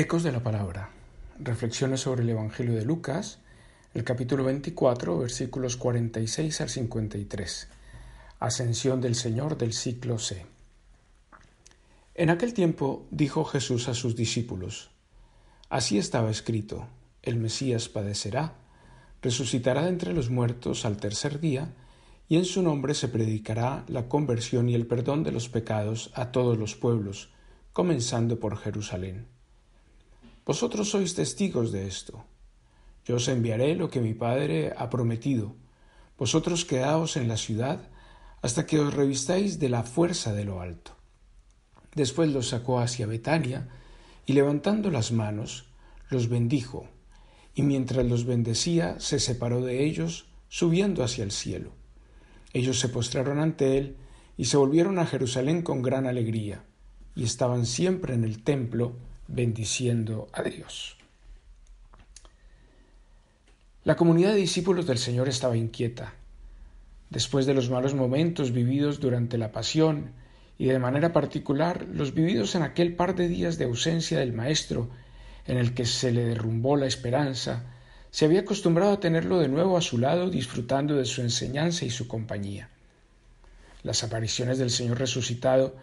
Ecos de la Palabra. Reflexiones sobre el Evangelio de Lucas, el capítulo 24, versículos 46 al 53. Ascensión del Señor del ciclo C. En aquel tiempo dijo Jesús a sus discípulos, Así estaba escrito, el Mesías padecerá, resucitará de entre los muertos al tercer día, y en su nombre se predicará la conversión y el perdón de los pecados a todos los pueblos, comenzando por Jerusalén. Vosotros sois testigos de esto. Yo os enviaré lo que mi Padre ha prometido. Vosotros quedaos en la ciudad hasta que os revistáis de la fuerza de lo alto. Después los sacó hacia Betania, y levantando las manos, los bendijo, y mientras los bendecía, se separó de ellos, subiendo hacia el cielo. Ellos se postraron ante él, y se volvieron a Jerusalén con gran alegría, y estaban siempre en el templo, bendiciendo a Dios. La comunidad de discípulos del Señor estaba inquieta. Después de los malos momentos vividos durante la pasión y de manera particular los vividos en aquel par de días de ausencia del Maestro, en el que se le derrumbó la esperanza, se había acostumbrado a tenerlo de nuevo a su lado disfrutando de su enseñanza y su compañía. Las apariciones del Señor resucitado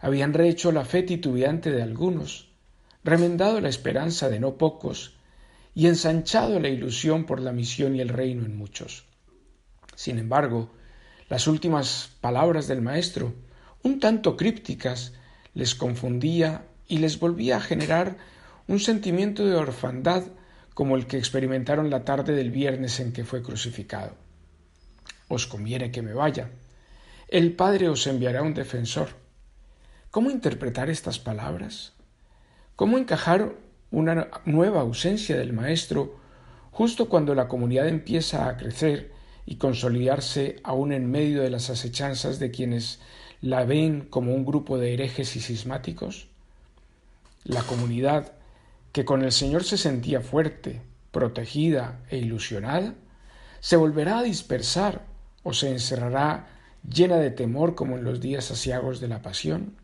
habían rehecho la fe titubeante de algunos, remendado la esperanza de no pocos y ensanchado la ilusión por la misión y el reino en muchos. Sin embargo, las últimas palabras del Maestro, un tanto crípticas, les confundía y les volvía a generar un sentimiento de orfandad como el que experimentaron la tarde del viernes en que fue crucificado. Os conviene que me vaya. El Padre os enviará un defensor. ¿Cómo interpretar estas palabras? ¿Cómo encajar una nueva ausencia del Maestro justo cuando la comunidad empieza a crecer y consolidarse aún en medio de las acechanzas de quienes la ven como un grupo de herejes y cismáticos? La comunidad, que con el Señor se sentía fuerte, protegida e ilusionada, se volverá a dispersar o se encerrará llena de temor como en los días asiagos de la pasión.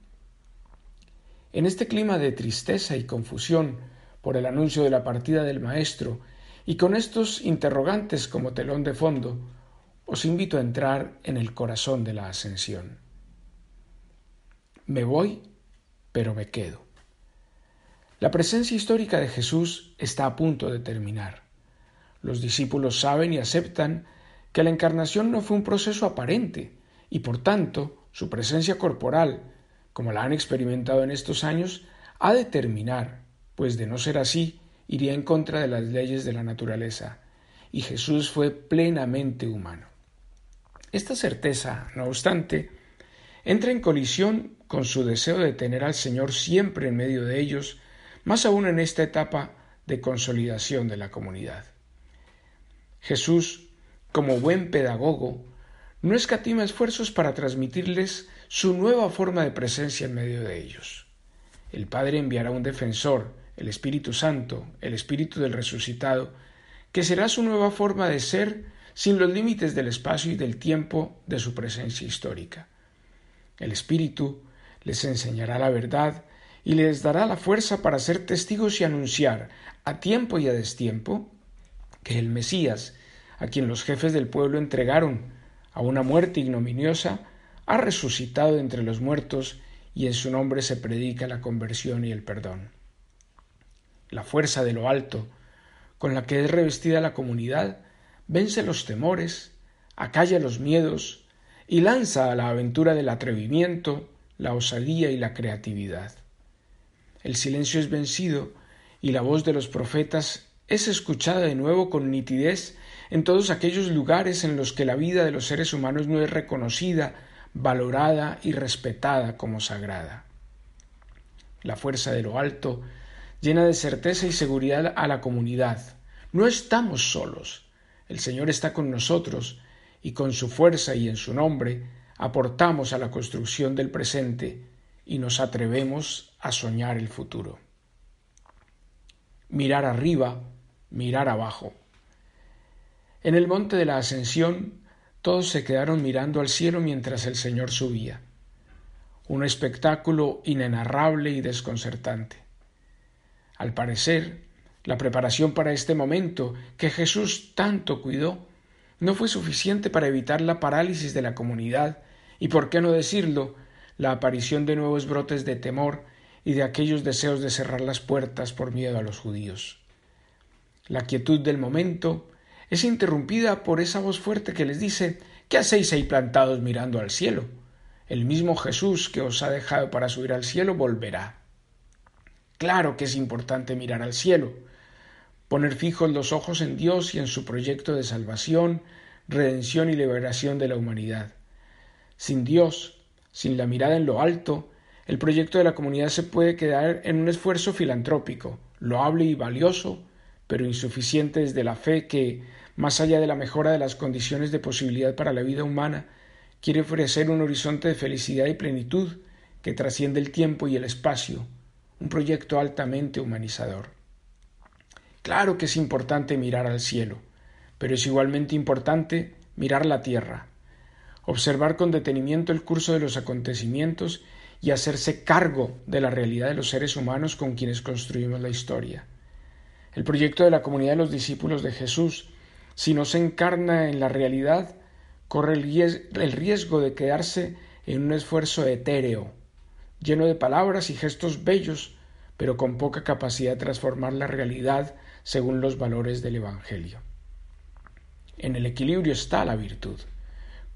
En este clima de tristeza y confusión por el anuncio de la partida del Maestro y con estos interrogantes como telón de fondo, os invito a entrar en el corazón de la ascensión. Me voy, pero me quedo. La presencia histórica de Jesús está a punto de terminar. Los discípulos saben y aceptan que la encarnación no fue un proceso aparente y por tanto su presencia corporal, como la han experimentado en estos años, ha de terminar, pues de no ser así, iría en contra de las leyes de la naturaleza, y Jesús fue plenamente humano. Esta certeza, no obstante, entra en colisión con su deseo de tener al Señor siempre en medio de ellos, más aún en esta etapa de consolidación de la comunidad. Jesús, como buen pedagogo, no escatima esfuerzos para transmitirles su nueva forma de presencia en medio de ellos. El Padre enviará un defensor, el Espíritu Santo, el Espíritu del resucitado, que será su nueva forma de ser sin los límites del espacio y del tiempo de su presencia histórica. El Espíritu les enseñará la verdad y les dará la fuerza para ser testigos y anunciar, a tiempo y a destiempo, que el Mesías, a quien los jefes del pueblo entregaron a una muerte ignominiosa, ha resucitado entre los muertos y en su nombre se predica la conversión y el perdón. La fuerza de lo alto, con la que es revestida la comunidad, vence los temores, acalla los miedos y lanza a la aventura del atrevimiento, la osadía y la creatividad. El silencio es vencido y la voz de los profetas es escuchada de nuevo con nitidez en todos aquellos lugares en los que la vida de los seres humanos no es reconocida valorada y respetada como sagrada. la fuerza de lo alto, llena de certeza y seguridad a la comunidad. No estamos solos. El Señor está con nosotros y con su fuerza y en su nombre aportamos a la construcción del presente y nos atrevemos a soñar el futuro. Mirar arriba, mirar abajo. En el monte de la ascensión todos se quedaron mirando al cielo mientras el Señor subía. Un espectáculo inenarrable y desconcertante. Al parecer, la preparación para este momento que Jesús tanto cuidó no fue suficiente para evitar la parálisis de la comunidad y, por qué no decirlo, la aparición de nuevos brotes de temor y de aquellos deseos de cerrar las puertas por miedo a los judíos. La quietud del momento es interrumpida por esa voz fuerte que les dice ¿Qué hacéis ahí plantados mirando al cielo? El mismo Jesús que os ha dejado para subir al cielo volverá. Claro que es importante mirar al cielo, poner fijos los ojos en Dios y en su proyecto de salvación, redención y liberación de la humanidad. Sin Dios, sin la mirada en lo alto, el proyecto de la comunidad se puede quedar en un esfuerzo filantrópico, loable y valioso, pero insuficiente desde la fe que, más allá de la mejora de las condiciones de posibilidad para la vida humana, quiere ofrecer un horizonte de felicidad y plenitud que trasciende el tiempo y el espacio, un proyecto altamente humanizador. Claro que es importante mirar al cielo, pero es igualmente importante mirar la tierra, observar con detenimiento el curso de los acontecimientos y hacerse cargo de la realidad de los seres humanos con quienes construimos la historia. El proyecto de la comunidad de los discípulos de Jesús, si no se encarna en la realidad, corre el riesgo de quedarse en un esfuerzo etéreo, lleno de palabras y gestos bellos, pero con poca capacidad de transformar la realidad según los valores del Evangelio. En el equilibrio está la virtud.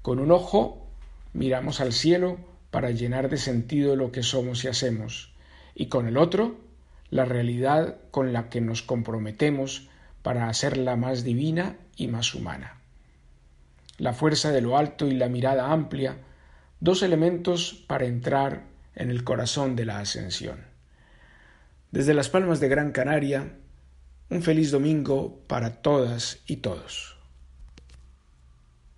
Con un ojo miramos al cielo para llenar de sentido lo que somos y hacemos, y con el otro la realidad con la que nos comprometemos para hacerla más divina y más humana. La fuerza de lo alto y la mirada amplia, dos elementos para entrar en el corazón de la ascensión. Desde las Palmas de Gran Canaria, un feliz domingo para todas y todos.